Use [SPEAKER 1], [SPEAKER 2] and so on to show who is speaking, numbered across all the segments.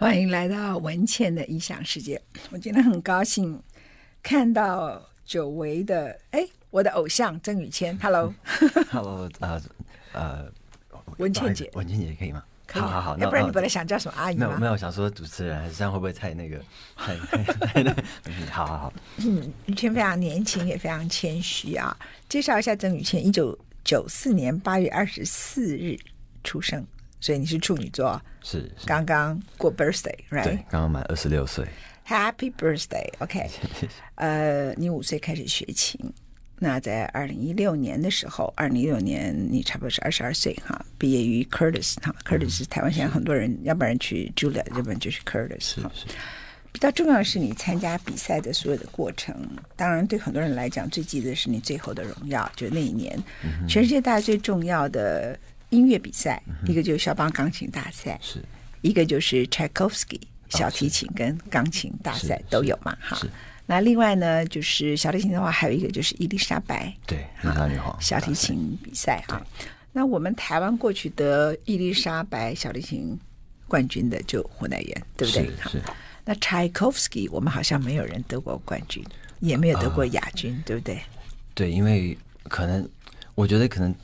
[SPEAKER 1] 欢迎来到文茜的异想世界。我今天很高兴看到久违的哎，我的偶像曾宇谦。Hello，Hello，
[SPEAKER 2] 呃呃，
[SPEAKER 1] 文倩姐，
[SPEAKER 2] 文倩姐可以吗？
[SPEAKER 1] 可以。
[SPEAKER 2] 好好好，
[SPEAKER 1] 要不然你本来想叫什么阿姨吗？
[SPEAKER 2] 没有没有，想说主持人，这样会不会太那个？太太太好好好。
[SPEAKER 1] 嗯，宇谦非常年轻，也非常谦虚啊。介绍一下曾宇谦，一九九四年八月二十四日出生。所以你是处女座，
[SPEAKER 2] 是，
[SPEAKER 1] 刚刚过 birthday，right？
[SPEAKER 2] 对，刚刚满二十六岁
[SPEAKER 1] ，Happy birthday，OK？、Okay. 呃，你五岁开始学琴，那在二零一六年的时候，二零一六年你差不多是二十二岁哈，毕业于 Curtis 哈，Curtis 是台湾现在很多人，要不然去 Julia，要不然就是 Curtis
[SPEAKER 2] 是是。
[SPEAKER 1] 比较重要的是你参加比赛的所有的过程，当然对很多人来讲，最记得是你最后的荣耀，就那一年，嗯、全世界大家最重要的。音乐比赛，一个就是肖邦钢琴大赛，是一个就是 Tchaikovsky 小提琴跟钢琴大赛都有嘛？哈，那另外呢，就是小提琴的话，还有一个就是伊丽莎白，
[SPEAKER 2] 对，伊丽莎白女皇
[SPEAKER 1] 小提琴比赛哈。那我们台湾过去得伊丽莎白小提琴冠军的就胡乃元，对不对？是。那 Tchaikovsky 我们好像没有人得过冠军，也没有得过亚军，呃，对不对？
[SPEAKER 2] 对，因为可能我觉得可能。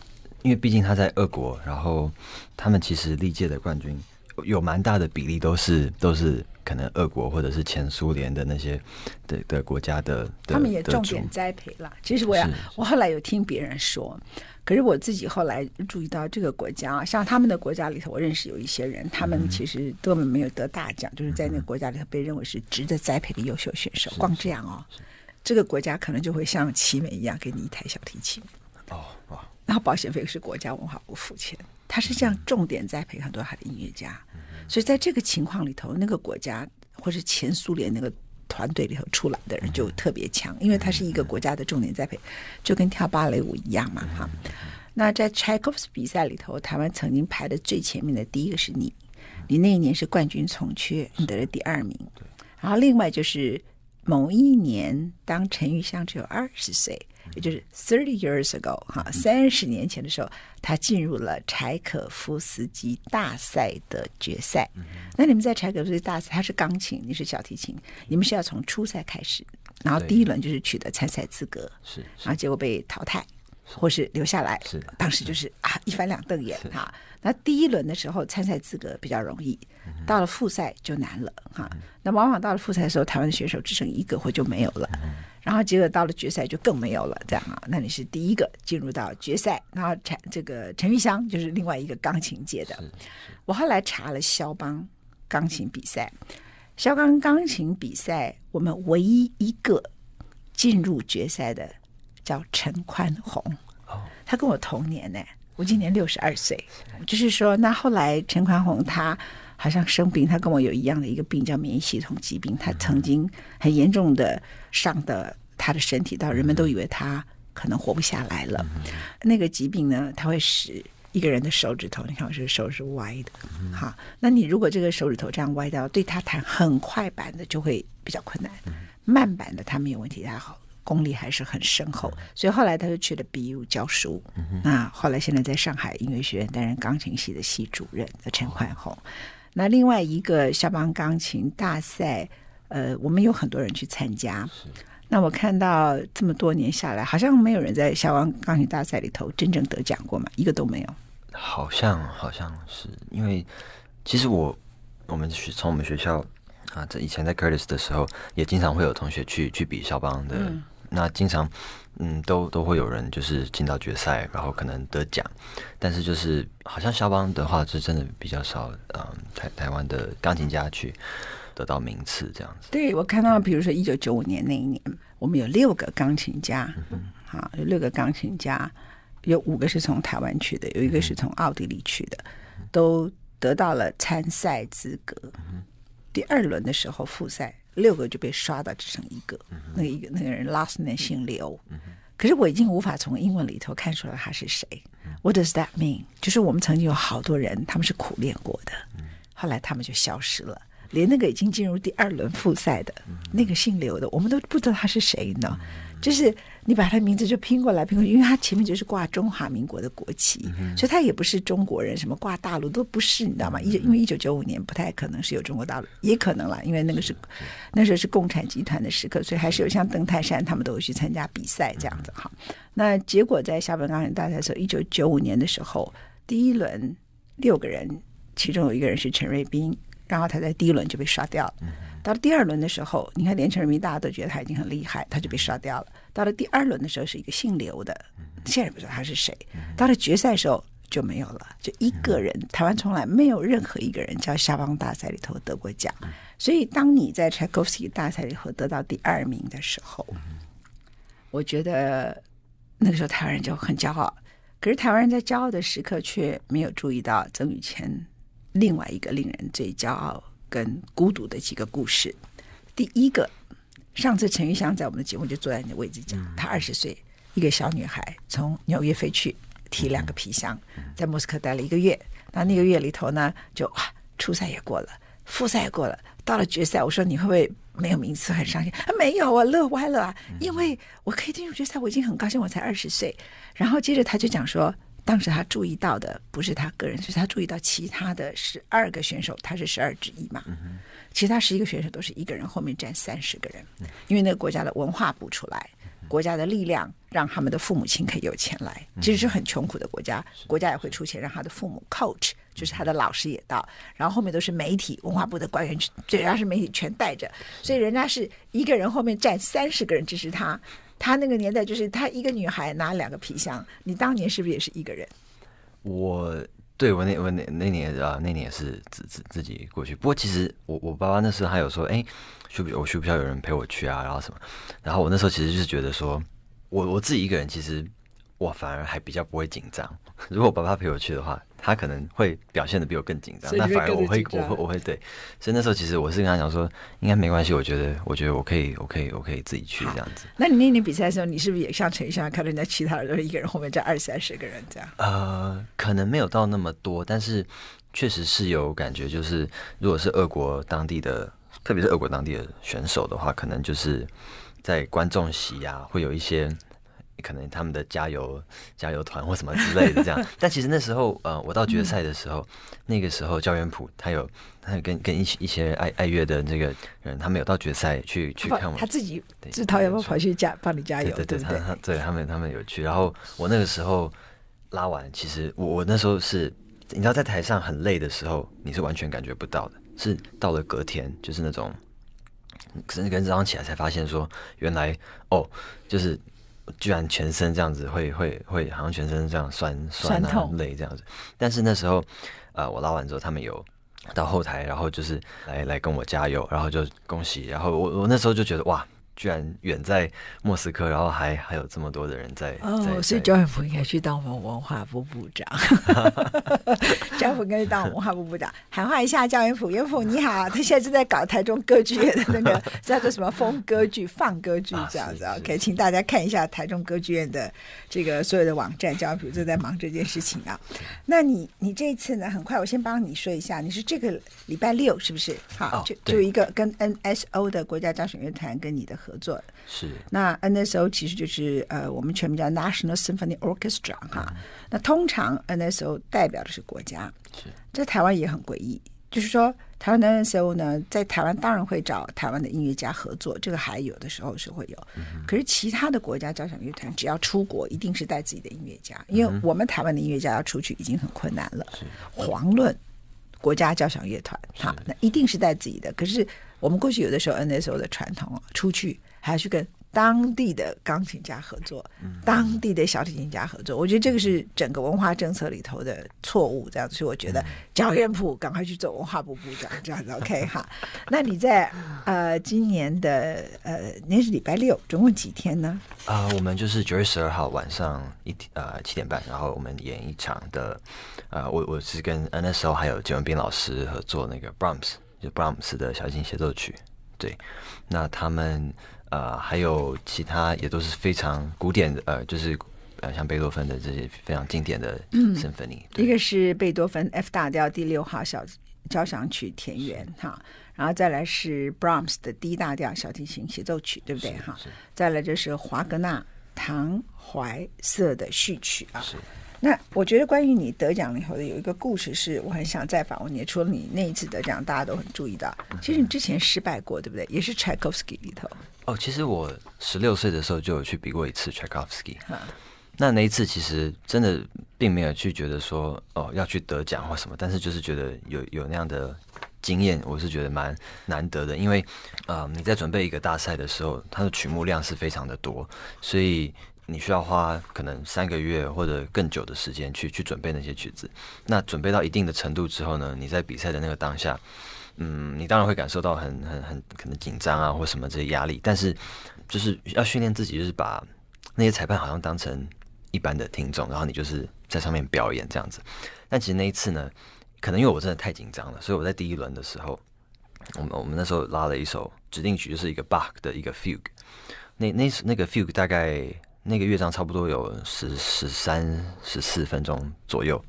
[SPEAKER 2] 因为毕竟他在俄国，然后他们其实历届的冠军有蛮大的比例都是都是可能俄国或者是前苏联的那些的的国家的，的，
[SPEAKER 1] 他们也重点栽培了。其实我要我后来有听别人说，可是我自己后来注意到这个国家，像他们的国家里头，我认识有一些人，他们其实根本没有得大奖，嗯，就是在那个国家里头被认为是值得栽培的优秀选手。光这样哦，这个国家可能就会像奇美一样给你一台小提琴。
[SPEAKER 2] 哦哦。
[SPEAKER 1] 然后保险费是国家文化部付钱，他是这样重点栽培很多他的音乐家，所以在这个情况里头，那个国家或是前苏联那个团队里头出来的人就特别强，因为他是一个国家的重点栽培，就跟跳芭蕾舞一样嘛哈。那在 Tchaikovsky 比赛里头，台湾曾经排的最前面的第一个是你，你那一年是冠军从缺，你得了第二名。然后另外就是某一年，当陈玉香只有二十岁。也就是 thirty years ago，哈，三十年前的时候，他进入了柴可夫斯基大赛的决赛。那你们在柴可夫斯基大赛，他是钢琴，你是小提琴，你们是要从初赛开始，然后第一轮就是取得参赛资格，是，然后结果被淘汰，或是留下来，是，当时就是啊一翻两瞪眼哈。那第一轮的时候参赛资格比较容易，到了复赛就难了哈。那往往到了复赛的时候，台湾的选手只剩一个或就没有了。然后结果到了决赛就更没有了，这样啊？那你是第一个进入到决赛，然后陈这个陈玉香就是另外一个钢琴界的。我后来查了肖邦钢琴比赛，肖邦钢琴比赛，我们唯一一个进入决赛的叫陈宽宏，他跟我同年呢，我今年六十二岁。就是说，那后来陈宽宏他好像生病，他跟我有一样的一个病，叫免疫系统疾病，他曾经很严重的。伤的他的身体，到人们都以为他可能活不下来了。嗯、那个疾病呢，它会使一个人的手指头，你看我这个手是歪的，嗯、好，那你如果这个手指头这样歪掉，对他弹很快板的就会比较困难，嗯、慢板的他没有问题，他好功力还是很深厚，嗯、所以后来他就去了 BU 教书。嗯、那后来现在在上海音乐学院担任钢琴系的系主任的陈焕宏。哦、那另外一个肖邦钢琴大赛。呃，我们有很多人去参加。那我看到这么多年下来，好像没有人在肖邦钢琴大赛里头真正得奖过嘛，一个都没有。
[SPEAKER 2] 好像好像是因为，其实我我们学从我们学校啊，在以前在 Curtis 的时候，也经常会有同学去去比肖邦的。嗯、那经常嗯，都都会有人就是进到决赛，然后可能得奖。但是就是好像肖邦的话，是真的比较少。嗯，台台湾的钢琴家去。得到名次这样子，
[SPEAKER 1] 对，我看到，比如说一九九五年那一年，我们有六个钢琴家，嗯，好，有六个钢琴家，有五个是从台湾去的，有一个是从奥地利去的，嗯，都得到了参赛资格。嗯，第二轮的时候复赛，六个就被刷到只剩一个，嗯，那一个那个人 last name 姓刘，嗯，可是我已经无法从英文里头看出来他是谁。嗯，What does that mean？就是我们曾经有好多人，他们是苦练过的，嗯，后来他们就消失了。连那个已经进入第二轮复赛的那个姓刘的，我们都不知道他是谁呢？就是你把他名字就拼过来拼过去，因为他前面就是挂中华民国的国旗，所以他也不是中国人，什么挂大陆都不是，你知道吗？一因为一九九五年不太可能是有中国大陆，也可能啦，因为那个是那时候是共产集团的时刻，所以还是有像邓泰山他们都有去参加比赛这样子哈。那结果在厦门钢琴大赛的时候，一九九五年的时候，第一轮六个人，其中有一个人是陈瑞斌。然后他在第一轮就被刷掉了，到了第二轮的时候，你看连城人民大家都觉得他已经很厉害，他就被刷掉了。到了第二轮的时候，是一个姓刘的，现在也不知道他是谁。到了决赛的时候就没有了，就一个人。台湾从来没有任何一个人在夏邦大赛里头得过奖，所以当你在柴可夫斯基大赛里头得到第二名的时候，我觉得那个时候台湾人就很骄傲。可是台湾人在骄傲的时刻，却没有注意到曾宇谦。另外一个令人最骄傲跟孤独的几个故事。第一个，上次陈玉香在我们的节目就坐在你的位置讲，她二十岁，一个小女孩从纽约飞去，提两个皮箱，在莫斯科待了一个月。那那个月里头呢，就哇，初赛也过了，复赛也过了，到了决赛，我说你会不会没有名次很伤心？啊，没有啊，乐歪了啊，因为我可以进入决赛，我已经很高兴，我才二十岁。然后接着他就讲说。当时他注意到的不是他个人，是他注意到其他的十二个选手，他是十二之一嘛？其他十一个选手都是一个人后面站三十个人，因为那个国家的文化部出来，国家的力量让他们的父母亲可以有钱来，其实是很穷苦的国家，国家也会出钱让他的父母 coach，就是他的老师也到，然后后面都是媒体，文化部的官员，主要是媒体全带着，所以人家是一个人后面站三十个人支持他。他那个年代就是他一个女孩拿两个皮箱，你当年是不是也是一个人？
[SPEAKER 2] 我对我那我那那年啊，那年也是自自自己过去。不过其实我我爸爸那时候还有说，哎，需不我需不需要有人陪我去啊？然后什么？然后我那时候其实就是觉得说，我我自己一个人其实我反而还比较不会紧张。如果我爸爸陪我去的话。他可能会表现的比我更紧张，那反而我会，我会，我会对。所以那时候其实我是跟他讲说，应该没关系。我觉得，我觉得我可以，我可以，我可以自己去这样子。
[SPEAKER 1] 那你那年比赛的时候，你是不是也像陈奕迅看到人家其他人都是一个人后面站二三十个人这样？
[SPEAKER 2] 呃，可能没有到那么多，但是确实是有感觉。就是如果是俄国当地的，特别是俄国当地的选手的话，可能就是在观众席啊，会有一些。可能他们的加油 加油团或什么之类的这样，但其实那时候，呃，我到决赛的时候，嗯、那个时候教员普他有他有跟跟一些一些爱爱乐的这个人，他们有到决赛去去看我，
[SPEAKER 1] 他自己自掏腰包跑去加帮你加油，对对对，他他对他们他们有去，然后我那个时候拉完，其实我我那时候是，你知道在台上很累的时候，你是完全感觉不到的，是到了隔天，就是那种，甚至跟早上起来才发现说，原来哦，就是。居然全身这样子会会会，好像全身这样酸酸啊痛累这样子。但是那时候，呃，我拉完之后，他们有到后台，然后就是来来跟我加油，然后就恭喜。然后我我那时候就觉得哇。居然远在莫斯科，然后还还有这么多的人在哦，所以焦元溥应该去当我们文化部部长。焦元溥应该去当文化部部长，喊话一下焦元溥，元溥你好，他现在正在搞台中歌剧院的那个 叫做什么风歌剧、放歌剧这样子。啊、OK，请大家看一下台中歌剧院的这个所有的网站，焦元溥正在忙这件事情啊。那你你这一次呢？很快，我先帮你说一下，你是这个礼拜六是不是？好，就就一个跟 NSO 的国家交响乐团跟你的。合作
[SPEAKER 2] 是，
[SPEAKER 1] 那 NSO 其实就是呃，我们全名叫 National Symphony Orchestra 哈。嗯、那通常 NSO 代表的是国家，是在台湾也很诡异，就是说台湾的 NSO 呢，在台湾当然会找台湾的音乐家合作，这个还有的时候是会有。嗯、可是其他的国家交响乐团只要出国，一定是带自己的音乐家，因为我们台湾的音乐家要出去已经很困难了。遑论国家交响乐团，哈，那一定是带自己的。可是我们过去有的时候 NSO 的传统出去还要去跟当地的钢琴家合作，嗯、当地的小提琴家合作。我觉得这个是整个文化政策里头的错误，这样子。所以我觉得焦元溥赶快去做文化部部长，这样子 OK 哈。那你在呃今年的呃那是礼拜六，总共几天呢？
[SPEAKER 2] 啊、呃，我们就是九月十二号晚上一呃七点半，然后我们演一场的呃，我我是跟 NSO 还有金文斌老师合作那个 Brahms。就布拉姆斯的小提琴协奏曲，对，那他们呃还有其他也都是非常古典的，呃，就是呃像贝多芬的这些非常经典的 symphony，、嗯、对
[SPEAKER 1] 一个是贝多芬 F 大调第六号小交响曲田园哈，然后再来是 Brahms 的 D 大调小提琴协奏曲，对不对哈？再来就是华格纳《唐怀瑟》的序曲啊。是。那我觉得关于你得奖以后的有一个故事，是我很想再访问你。除了你那一次得奖，大家都很注意到，其实你之前失败过，对不对？也是 Tchaikovsky 里头。
[SPEAKER 2] 哦，其实我十六岁的时候就有去比过一次 Tchaikovsky。那那一次其实真的并没有去觉得说哦要去得奖或什么，但是就是觉得有有那样的经验，我是觉得蛮难得的。因为啊、呃，你在准备一个大赛的时候，它的曲目量是非常的多，所以你需要花可能三个月或者更久的时间去去准备那些曲子。那准备到一定的程度之后呢，你在比赛的那个当下，嗯，你当然会感受到很很很可能紧张啊或什么这些压力，但是就是要训练自己，就是把那些裁判好像当成。一般的听众，然后你就是在上面表演这样子。但其实那一次呢，可能因为我真的太紧张了，所以我在第一轮的时候，我们我们那时候拉了一首指定曲，就是一个 Bach 的一个 Fugue。那那那个 Fugue 大概那个乐章差不多有十十三十四分钟左右。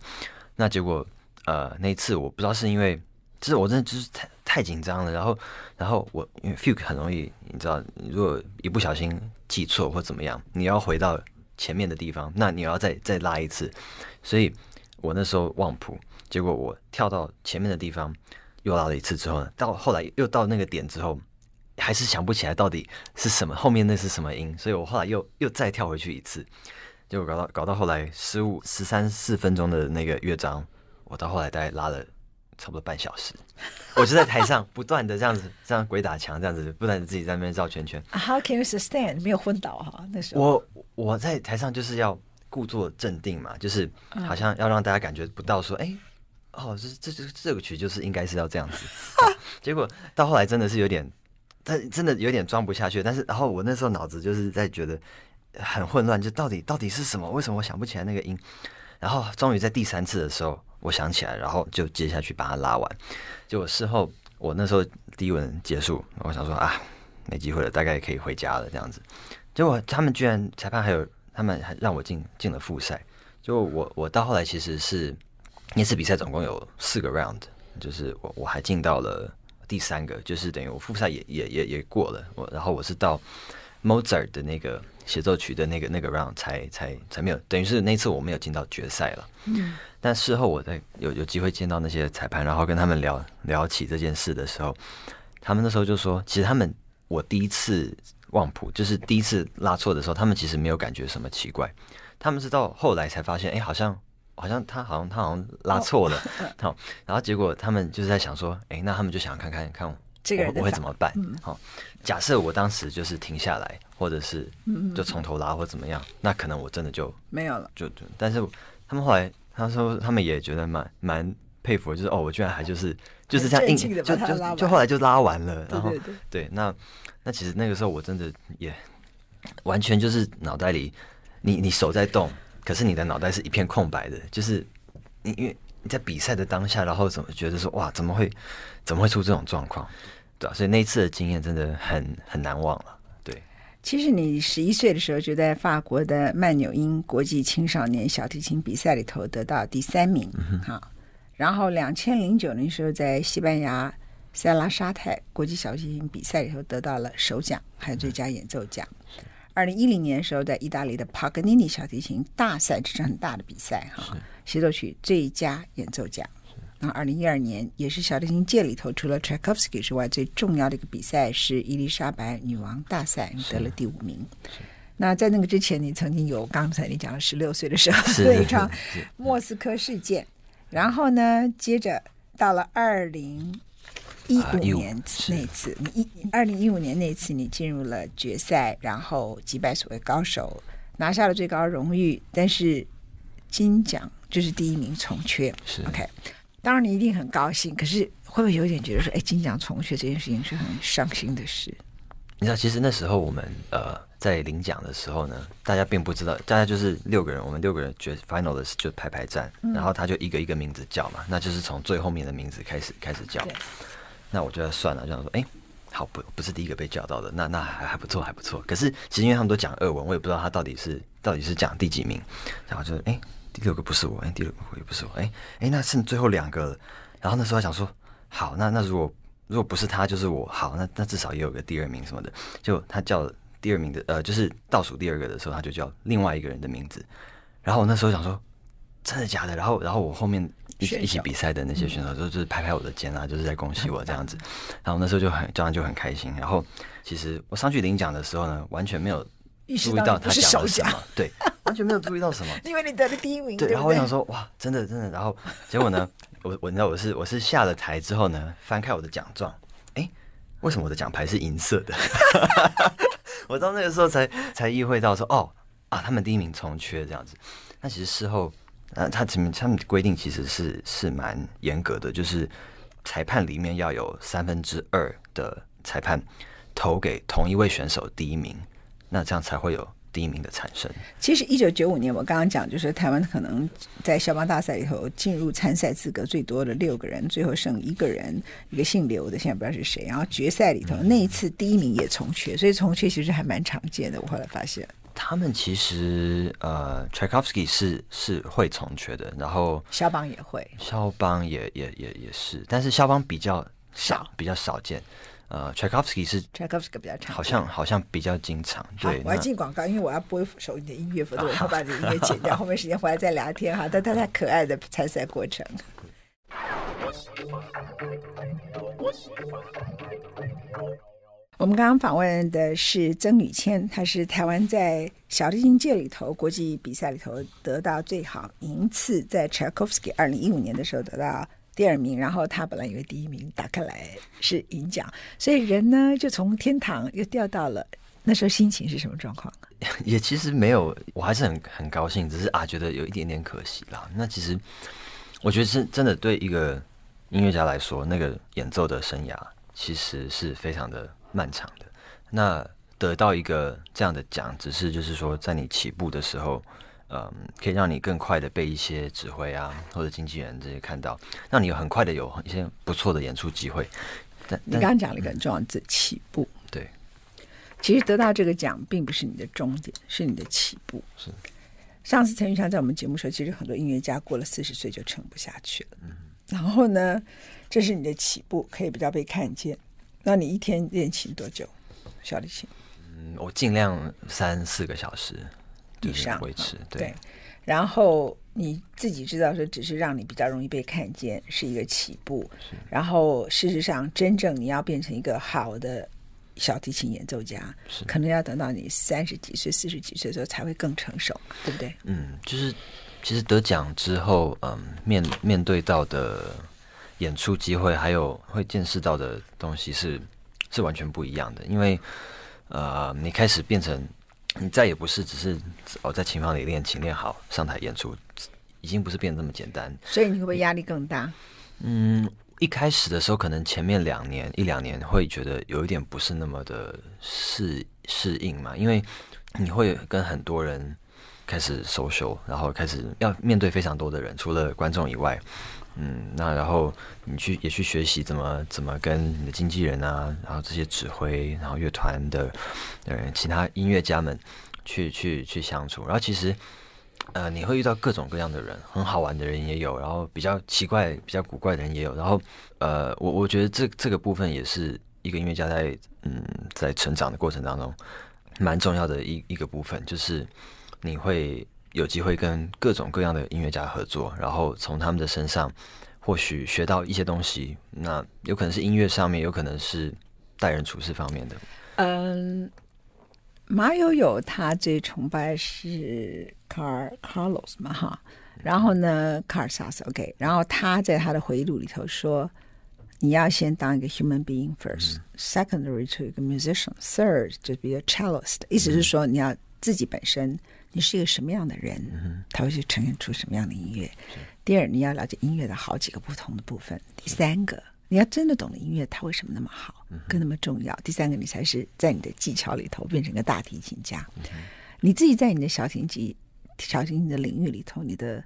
[SPEAKER 2] 那结果呃那一次我不知道是因为，就是我真的就是太太紧张了，然后然后我因为 fug 很容易，你知道，如果一不小心记错或怎么样，你要回到。前面的地方，那你要再再拉一次，所以我那时候忘谱，结果我跳到前面的地方又拉了一次之后呢，到后来又到那个点之后，还是想不起来到底是什么，后面那是什么音，所以我后来又又再跳回去一次，结果搞到搞到后来十五十三四分钟的那个乐章，我到后来大概拉了。差不多半小时，我就在台上不断的这样子，这样鬼打墙这样子，不断的自己在那边绕圈圈。
[SPEAKER 1] How can you sustain？没有昏倒哈？那时候
[SPEAKER 2] 我我在台上就是要故作镇定嘛，就是好像要让大家感觉不到说，哎、欸，哦，这这这这个曲就是应该是要这样子。结果到后来真的是有点，但真的有点装不下去。但是然后我那时候脑子就是在觉得很混乱，就到底到底是什么？为什么我想不起来那个音？然后终于在第三次的时候。我想起来，然后就接下去把它拉完。结果事后，我那时候第一轮结束，我想说啊，没机会了，大概可以回家了这样子。结果他们居然裁判还有他们还让我进进了复赛。就我我到后来其实是那次比赛总共有四个 round，就是我我还进到了第三个，就是等于我复赛也也也也过了。我然后我是到 Mozart 的那个协奏曲的那个那个 round 才才才没有，等于是那次我没有进到决赛了。嗯。但事后我在有有机会见到那些裁判，然后跟他们聊聊起这件事的时候，他们那时候就说，其实他们我第一次忘谱，就是第一次拉错的时候，他们其实没有感觉什么奇怪，他们是到后来才发现，哎，好像好像他好像他好像拉错了，好，然后结果他们就是在想说，哎，那他们就想看看看我我会怎么办？好，假设我当时就是停下来，或者是就从头拉或怎么样，那可能我真的就没有了，就就，但是他们后来。他说他们也觉得蛮蛮佩服，就是哦，我居然还就是就是这样硬就就就后来就拉完了，然后对，那那其实那个时候我真的也完全就是脑袋里你你手在动，可是你的脑袋是一片空白的，就是你因为你在比赛的当下，然后怎么觉得说哇怎么会怎么会出这种状况，对吧？所以那一次的经验真的很很难忘了。
[SPEAKER 1] 其实你十一岁的时候就在法国的曼纽因国际青少年小提琴比赛里头得到第三名，哈。然后两千零九年的时候在西班牙塞拉沙泰国际小提琴比赛里头得到了首奖，还有最佳演奏奖。二零一零年的时候在意大利的帕格尼尼小提琴大赛，这是很大的比赛哈，协奏曲最佳演奏奖。然后二零一二年也是小提琴界里头除了 Tchaikovsky 之外最重要的一个比赛是伊丽莎白女王大赛，你得了第五名。那在那个之前，你曾经有刚才你讲了十六岁的时候对 一场莫斯科事件，然后呢，接着到了二零一五年那次，你一二零一五年那次你进入了决赛，然后击败所谓高手，拿下了最高荣誉，但是金奖就是第一名重缺。是 OK。当然你一定很高兴，可是会不会有点觉得说，哎，金奖重缺这件事情是很伤心的事？
[SPEAKER 2] 你知道，其实那时候我们呃在领奖的时候呢，大家并不知道，大家就是六个人，我们六个人决 finalist 就排排站，嗯、然后他就一个一个名字叫嘛，那就是从最后面的名字开始开始叫。那我觉得算了，这样说，哎，好不不是第一个被叫到的，那那还还不错还不错。可是其实因为他们都讲二文，我也不知道他到底是到底是讲第几名，然后就是哎。第六个不是我，哎，第六个也不是我，哎，哎，那剩最后两个了。然后那时候还想说，好，那那如果如果不是他就是我，好，那那至少也有个第二名什么的。就他叫第二名的，呃，就是倒数第二个的时候，他就叫另外一个人的名字。然后我那时候想说，真的假的？然后然后我后面一起一起比赛的那些选手，就就是拍拍我的肩啊，就是在恭喜我这样子。然后那时候就很这样就很开心。然后其实我上去领奖的时候呢，完全没有注意到他讲了什么，对，完全没有注意到什么，
[SPEAKER 1] 因为你得了第一名。对，
[SPEAKER 2] 然后我想说，哇，真的真的。然后结果呢，我我你知道我是我是下了台之后呢，翻开我的奖状，哎，为什么我的奖牌是银色的？我到那个时候才才意会到说，哦。啊，他们第一名从缺这样子，那其实事后，那，他前面他们规定其实是是蛮严格的，就是裁判里面要有三分之二的裁判投给同一位选手第一名，那这样才会有第一名的产生。
[SPEAKER 1] 其实一九九五年我刚刚讲，就是台湾可能在校邦大赛里头进入参赛资格最多的六个人，最后剩一个人，一个姓刘的，现在不知道是谁。然后决赛里头、那一次第一名也从缺，所以从缺其实还蛮常见的。我后来发现。
[SPEAKER 2] 他们其实呃，Tchaikovsky 是是会从缺的，然后
[SPEAKER 1] 肖邦也会，
[SPEAKER 2] 肖邦也也也也是，但是肖邦比较少，比较少见。呃，Tchaikovsky 是
[SPEAKER 1] Tchaikovsky 比较常，
[SPEAKER 2] 好像好像比较经常。对，
[SPEAKER 1] 我要进广告，因为我要播一首你的音乐，否则我 会把你的音乐剪掉。后面时间回来再聊天哈，但他太可爱的参赛过程。我们刚刚访问的是曾宇谦，他是台湾在小提琴界里头国际比赛里头得到最好名次，在柴可夫斯基二零一五年的时候得到第二名，然后他本来以为第一名打开来是银奖，所以人呢就从天堂又掉到了，那时候心情是什么状况？
[SPEAKER 2] 也其实没有，我还是很很高兴，只是啊觉得有一点点可惜啦。那其实我觉得是真的对一个音乐家来说，那个演奏的生涯其实是非常的。漫长的，那得到一个这样的奖，只是就是说，在你起步的时候，嗯，可以让你更快的被一些指挥啊或者经纪人这些看到，让你很快的有一些不错的演出机会。但
[SPEAKER 1] 你刚刚讲了一个很重要的起步，
[SPEAKER 2] 对，
[SPEAKER 1] 其实得到这个奖并不是你的终点，是你的起步。
[SPEAKER 2] 是，
[SPEAKER 1] 上次陈玉强在我们节目说，其实很多音乐家过了四十岁就撑不下去了。嗯，然后呢，这是你的起步，可以比较被看见。那你一天练琴多久？小提琴？
[SPEAKER 2] 嗯，我尽量三四个小时以上维持。对，对，
[SPEAKER 1] 然后你自己知道说，只是让你比较容易被看见，是一个起步。然后事实上，真正你要变成一个好的小提琴演奏家，可能要等到你三十几岁、四十几岁的时候才会更成熟，对不对？
[SPEAKER 2] 嗯，就是其实得奖之后，嗯，面面对到的。演出机会还有会见识到的东西是是完全不一样的，因为呃，你开始变成你再也不是只是哦在琴房里练琴练好上台演出，已经不是变得这么简单。
[SPEAKER 1] 所以你会不会压力更大？
[SPEAKER 2] 嗯，一开始的时候可能前面两年一两年会觉得有一点不是那么的适适应嘛，因为你会跟很多人开始 social，然后开始要面对非常多的人，除了观众以外。嗯，那然后你去也去学习怎么怎么跟你的经纪人啊，然后这些指挥，然后乐团的呃其他音乐家们去去去相处。然后其实呃你会遇到各种各样的人，很好玩的人也有，然后比较奇怪、比较古怪的人也有。然后呃我我觉得这这个部分也是一个音乐家在嗯在成长的过程当中蛮重要的一一个部分，就是你会。有机会跟各种各样的音乐家合作，然后从他们的身上或许学到一些东西。那有可能是音乐上面，有可能是待人处事方面的。
[SPEAKER 1] 嗯，马友友他最崇拜是卡尔卡洛斯嘛哈，然后呢，卡尔萨斯 OK，然后他在他的回忆录里头说：“你要先当一个 human being first，secondary、嗯、to 一个 musician，third 就比较 cellist。意思是说你要自己本身。”你是一个什么样的人，他会去呈现出什么样的音乐。第二，你要了解音乐的好几个不同的部分。第三个，你要真的懂得音乐，它为什么那么好，跟那么重要。第三个，你才是在你的技巧里头变成个大提琴家。你自己在你的小提琴、小提琴的领域里头，你的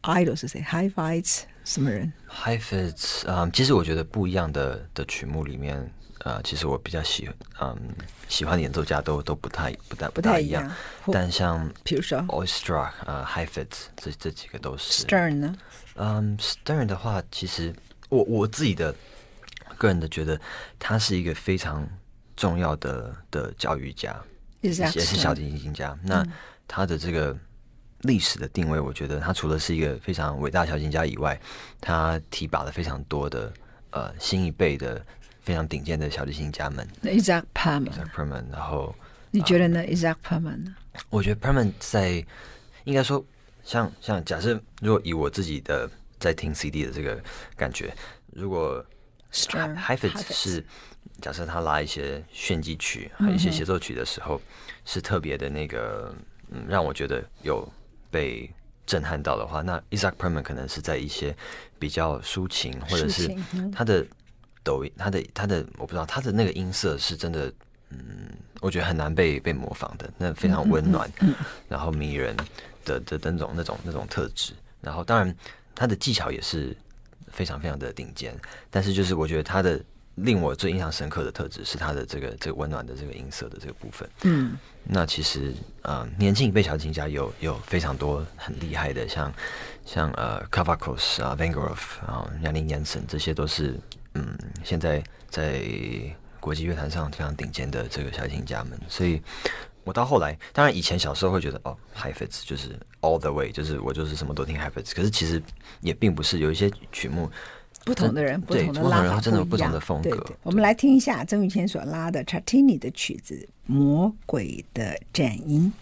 [SPEAKER 1] idol 是谁？Heifetz 什么人
[SPEAKER 2] ？Heifetz 啊，其实我觉得不一样的的曲目里面。呃，其实我比较喜，嗯，喜欢的演奏家都都不太不太不太一样。但像
[SPEAKER 1] 比如
[SPEAKER 2] 说呃 Heifetz 这这几个都是。
[SPEAKER 1] Stern 呢？
[SPEAKER 2] 嗯，Stern 的话，其实我我自己的个人的觉得他是一个非常重要的的教育家，也是小提琴家。那他的这个历史的定位，我觉得他除了是一个非常伟大小提琴家以外，他提拔了非常多的呃新一辈的非常顶尖的小提琴家们。
[SPEAKER 1] Isaac Perman，Isaac
[SPEAKER 2] Perman，然后
[SPEAKER 1] 你觉得呢？Isaac Perman 呢？
[SPEAKER 2] 我觉得 Perman 在应该说。像像假设，如果以我自己的在听 CD 的这个感觉，如果 Heifetz 是假设他拉一些炫技曲，还有一些协奏曲的时候，是特别的那个，嗯，让我觉得有被震撼到的话，那 Isaac Perman 可能是在一些比较抒情，或者是他的抖音，他的他的我不知道他的那个音色是真的，嗯，我觉得很难被被模仿的，那非常温暖，然后迷人。的的那种那种那种特质，然后当然他的技巧也是非常非常的顶尖，但是就是我觉得他的令我最印象深刻的特质是他的这个这个温暖的这个音色的这个部分。嗯，那其实呃年轻一辈小提琴家有有非常多很厉害的，像像呃 Kavakos 啊 Vengerov 啊 Jannik Jensen 这些都是嗯现在在国际乐坛上非常顶尖的这个小提琴家们，所以。我到后来，当然以前小时候会觉得哦，Heifetz 就是 all the way，就是我就是什么都听 Heifetz。可是其实也并不是，有一些曲目，
[SPEAKER 1] 不同的人，不同的拉法，
[SPEAKER 2] 真的有不同的风格。
[SPEAKER 1] 对对，我们来听一下曾玉谦所拉的 Tartini 的曲子《魔鬼的战音》。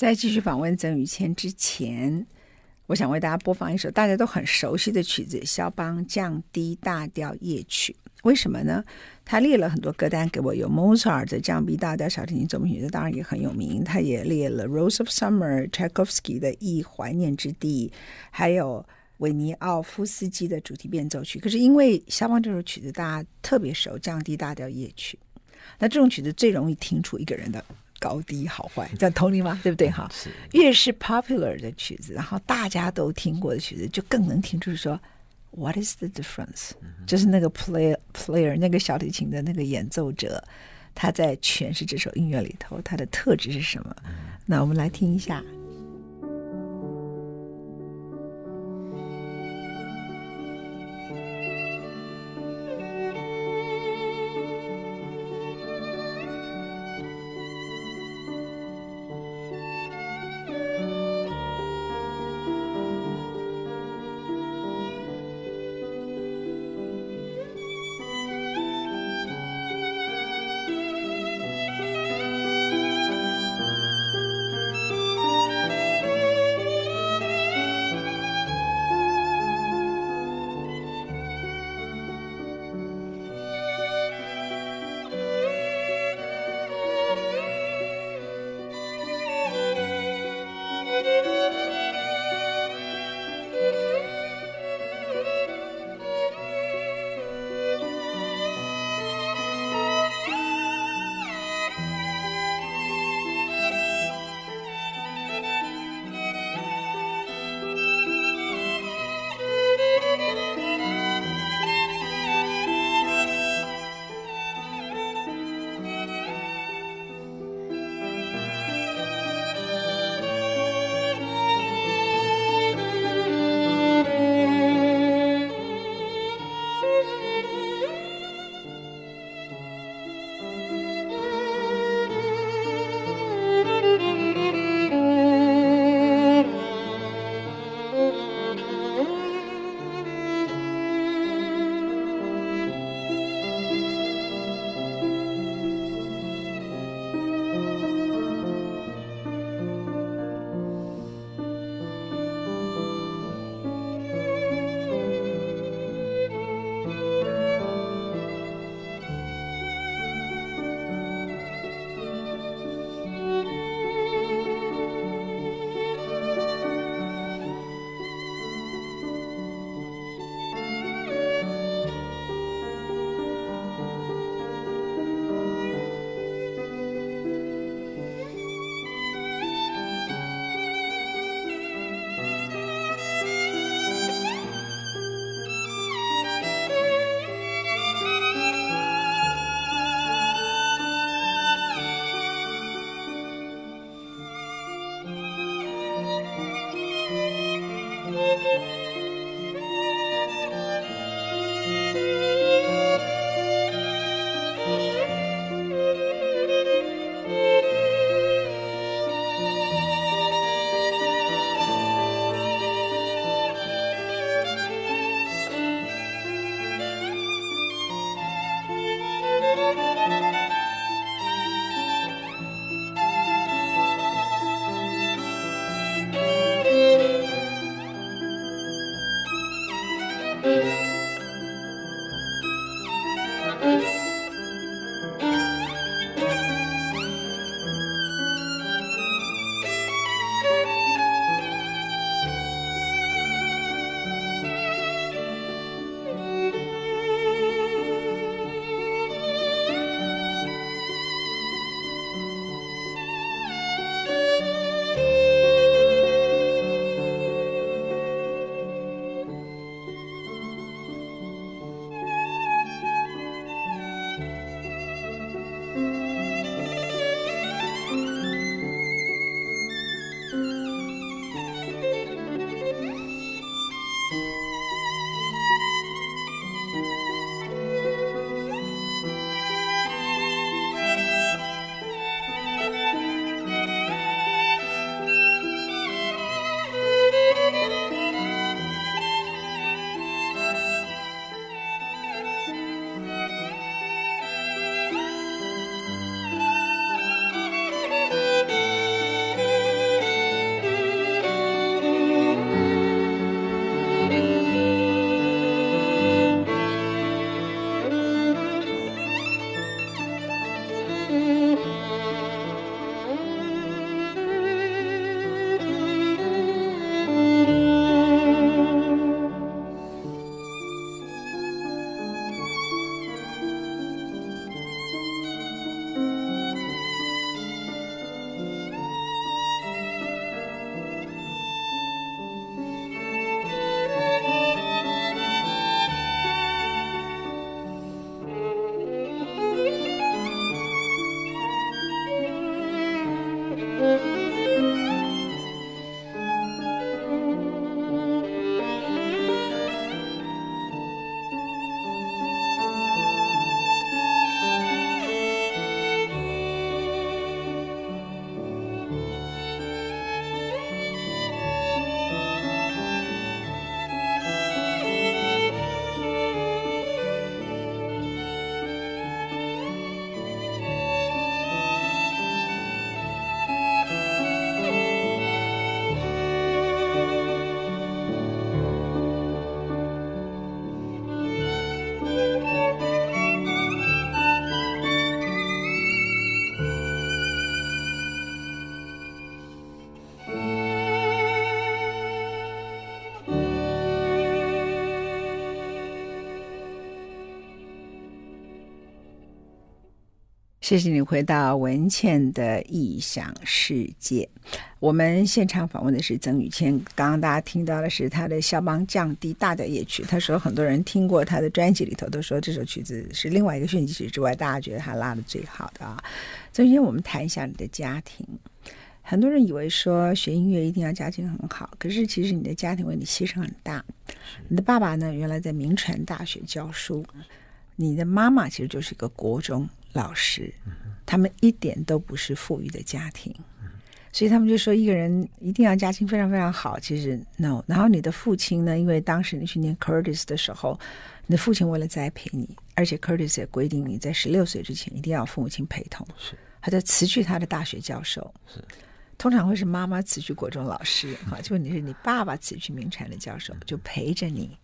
[SPEAKER 1] 在继续访问曾宇谦之前，我想为大家播放一首大家都很熟悉的曲子——肖邦降低大调夜曲。为什么呢？他列了很多歌单给我，有 Mozart 的降 B 大调小提琴奏鸣曲，这当然也很有名。他也列了 Rose of Summer、Tchaikovsky 的忆怀念之地，还有韦尼奥夫斯基的主题变奏曲。可是因为肖邦这首曲子大家特别熟，降低大调夜曲，那这种曲子最容易听出一个人的高低好坏，这样同理吗？对不对？哈，
[SPEAKER 2] 是
[SPEAKER 1] 越是 popular 的曲子，然后大家都听过的曲子，就更能听出说 What is the difference？就是那个 player player 那个小提琴的那个演奏者。他在诠释这首音乐里头，他的特质是什么？那我们来听一下。谢谢你回到文倩的异想世界。我们现场访问的是曾宇谦。刚刚大家听到的是他的肖邦降低大调夜曲。他说很多人听过他的专辑里头都说这首曲子是另外一个炫技曲之外，大家觉得他拉的最好的啊。曾宇谦，我们谈一下你的家庭。很多人以为说学音乐一定要家境很好，可是其实你的家庭为你牺牲很大。你的爸爸呢，原来在名传大学教书。你的妈妈其实就是一个国中老师，他们一点都不是富裕的家庭，所以他们就说一个人一定要家境非常非常好。其实 no，然后你的父亲呢，因为当时你去念 Curtis 的时候，你的父亲为了栽培你，而且 Curtis 也规定你在十六岁之前一定要父母亲陪同，是，他就辞去他的大学教授，是，通常会是妈妈辞去国中老师，哈，就你是你爸爸辞去名产的教授，就陪着你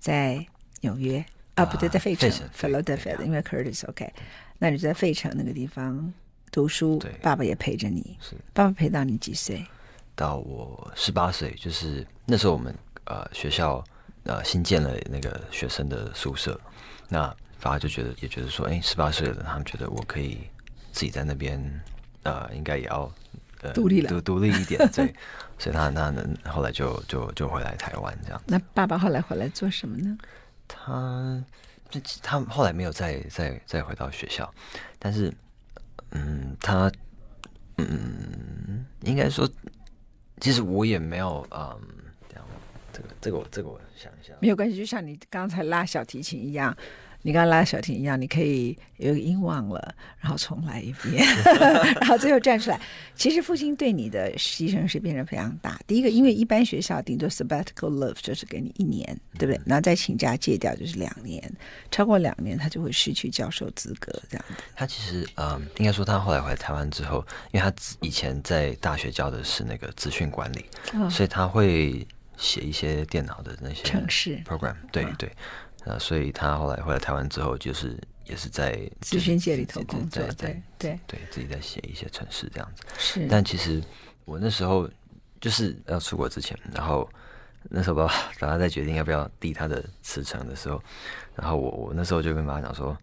[SPEAKER 1] 在纽约。啊，不对，在费城，Philadelphia，因为 Curtis OK，那你在费城那个地方读书，对，爸爸也陪着你，是，爸爸陪到你几岁？
[SPEAKER 2] 到我十八岁，就是那时候我们呃学校呃新建了那个学生的宿舍，那爸爸就觉得也觉得说，哎，十八岁了，他们觉得我可以自己在那边呃应该也要呃
[SPEAKER 1] 独立了，
[SPEAKER 2] 独独立一点，对，所以他那能后来就就就回来台湾这样。
[SPEAKER 1] 那爸爸后来回来做什么呢？
[SPEAKER 2] 他，这他后来没有再再再回到学校，但是，嗯，他，嗯，应该说，其实我也没有，嗯，这个这个我这个我想一下，
[SPEAKER 1] 没有关系，就像你刚才拉小提琴一样。你刚刚拉小提一样，你可以有个音忘了，然后重来一遍，然后最后站出来。其实父亲对你的牺牲是变得非常大。第一个，因为一般学校顶多 sabbatical leave 就是给你一年，对不对？然后再请假借掉就是两年，超过两年他就会失去教授资格，这样子。
[SPEAKER 2] 他其实，嗯，应该说他后来回来台湾之后，因为他以前在大学教的是那个资讯管理，哦，所以他会写一些电脑的那些程式 program，对对。呃，所以他后来回来台湾之后，就是也是在
[SPEAKER 1] 咨询界里头工作，对对
[SPEAKER 2] 对，对自己在写一些程式这样子。
[SPEAKER 1] 是，
[SPEAKER 2] 但其实我那时候就是要出国之前，然后那时候爸爸爸爸在决定要不要递他的辞呈的时候，然后我我那时候就跟爸爸讲说，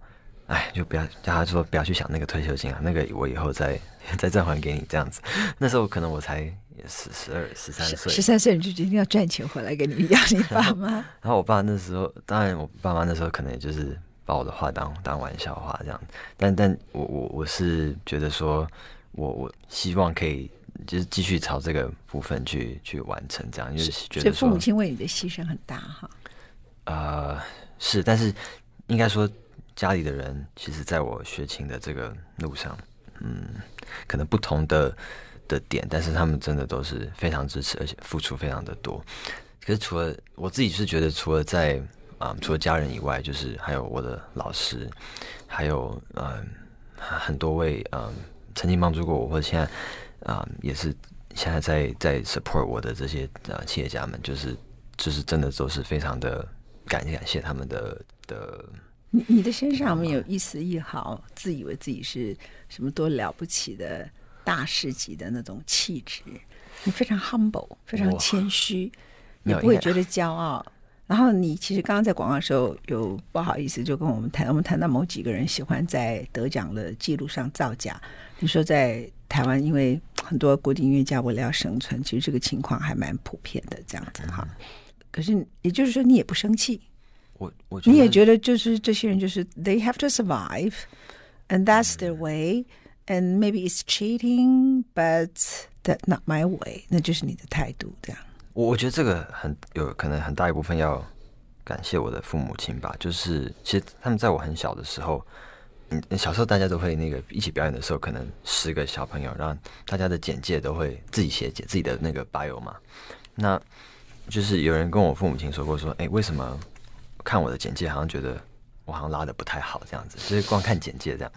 [SPEAKER 2] 哎，就不要叫他说不要去想那个退休金啊，那个我以后再 再再还给你这样子。那时候可能我才。也是十二十三岁，
[SPEAKER 1] 十三岁你就决定要赚钱回来给你养你爸妈。
[SPEAKER 2] 然后我爸那时候，当然我爸妈那时候可能也就是把我的话当当玩笑话这样。但但我我我是觉得说，我我希望可以就是继续朝这个部分去去完成这样，就是觉得
[SPEAKER 1] 父母亲为你的牺牲很大哈。
[SPEAKER 2] 呃，是，但是应该说家里的人，其实在我学琴的这个路上，嗯，可能不同的。的点，但是他们真的都是非常支持，而且付出非常的多。可是除了我自己是觉得，除了在啊、嗯，除了家人以外，就是还有我的老师，还有嗯很多位嗯曾经帮助过我，或者现在啊、嗯、也是现在在在 support 我的这些啊企业家们，就是就是真的都是非常的感感谢他们的的。
[SPEAKER 1] 你你的身上没有一丝一毫自以为自己是什么多了不起的。大师级的那种气质，你非常 humble，非常谦虚，你不会觉得骄傲。然后你其实刚刚在广告的时候有不好意思，就跟我们谈，我们谈到某几个人喜欢在得奖的记录上造假。你说在台湾，因为很多古典音乐家为了要生存，其实这个情况还蛮普遍的，这样子哈。可是也就是说，你也不生气，
[SPEAKER 2] 我我
[SPEAKER 1] 你也觉得就是这些人就是 they have to survive，and that's their way。And maybe it's cheating, but that's not my way。那就是你的态度，这样。
[SPEAKER 2] 我我觉得这个很有可能很大一部分要感谢我的父母亲吧。就是其实他们在我很小的时候，嗯，小时候大家都会那个一起表演的时候，可能十个小朋友，然后大家的简介都会自己写自己的那个 bio 嘛。那就是有人跟我父母亲说过，说，哎，为什么看我的简介好像觉得我好像拉得不太好这样子？就是光看简介这样。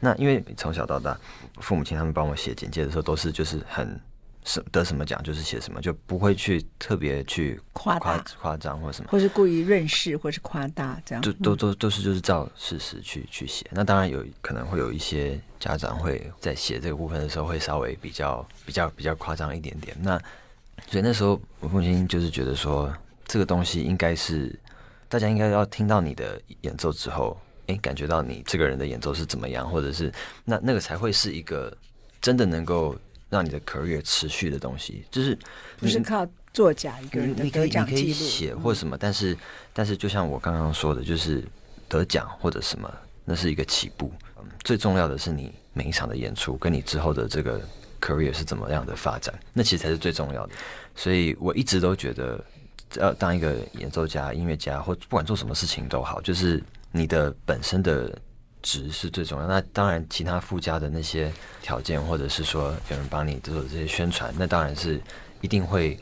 [SPEAKER 2] 那因为从小到大，父母亲他们帮我写简介的时候，都是就是很什得什么奖就是写什么，就不会去特别去夸夸夸张或什么，
[SPEAKER 1] 或是故意润饰或是夸大这样，
[SPEAKER 2] 就都都都是就是照事实去去写。那当然有可能会有一些家长会在写这个部分的时候会稍微比较比较比较夸张一点点。那所以那时候我父亲就是觉得说，这个东西应该是大家应该要听到你的演奏之后。哎，感觉到你这个人的演奏是怎么样，或者是那那个才会是一个真的能够让你的 career 持续的东西，就是
[SPEAKER 1] 不是靠作假一个人的得奖记录，
[SPEAKER 2] 你可以写或什么，嗯、但是但是就像我刚刚说的，就是得奖或者什么，那是一个起步，嗯，最重要的是你每一场的演出跟你之后的这个 career 是怎么样的发展，那其实才是最重要的。所以我一直都觉得，要当一个演奏家、音乐家，或不管做什么事情都好，就是。你的本身的值是最重要，那当然其他附加的那些条件，或者是说有人帮你做这些宣传，那当然是一定会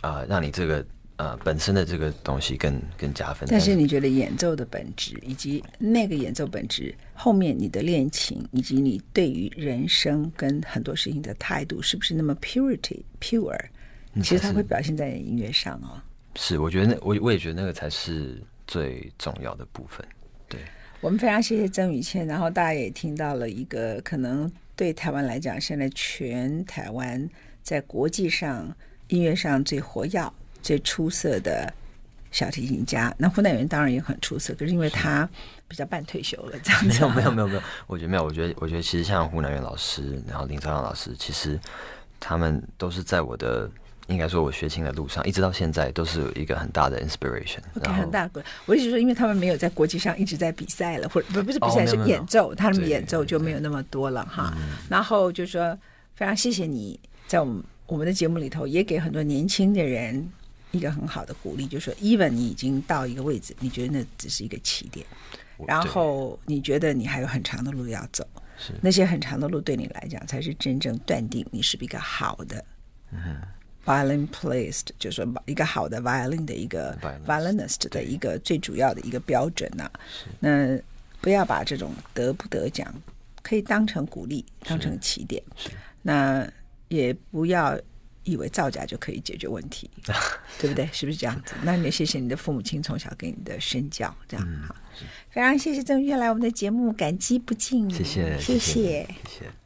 [SPEAKER 2] 啊、呃、让你这个呃本身的这个东西更更加分。
[SPEAKER 1] 但是你觉得演奏的本质，以及那个演奏本质后面你的恋情，以及你对于人生跟很多事情的态度，是不是那么 purity pure？其实它会表现在音乐上哦。
[SPEAKER 2] 是，我觉得那我我也觉得那个才是最重要的部分。对，
[SPEAKER 1] 我们非常谢谢曾宇谦，然后大家也听到了一个可能对台湾来讲，现在全台湾在国际上音乐上最活跃、最出色的小提琴家。那胡乃元当然也很出色，可是因为他比较半退休了，这样子。
[SPEAKER 2] 没有没有没有没有，我觉得没有，我觉得我觉得其实像胡乃元老师，然后林朝阳老师，其实他们都是在我的。应该说，我学琴的路上，一直到现在都是有一个很大的 inspiration。
[SPEAKER 1] OK，很大的。我一直说，因为他们没有在国际上一直在比赛了，或者不不是比赛，是演奏，他们演奏就没有那么多了哈。然后就说，非常谢谢你在我们我们的节目里头，也给很多年轻的人一个很好的鼓励，就说，even 你已经到一个位置，你觉得那只是一个起点，然后你觉得你还有很长的路要走，是那些很长的路对你来讲，才是真正断定你是一个好的。嗯。Violin placed 就是说一个好的 violin 的一个 violinist 的一个最主要的一个标准呐、啊。那不要把这种得不得奖可以当成鼓励，当成起点。那也不要以为造假就可以解决问题，对不对？是不是这样子？那你也谢谢你的父母亲从小给你的身教，这样好。非常谢谢郑月来我们的节目，感激不尽。
[SPEAKER 2] 谢谢，
[SPEAKER 1] 谢谢，谢谢。
[SPEAKER 2] 谢谢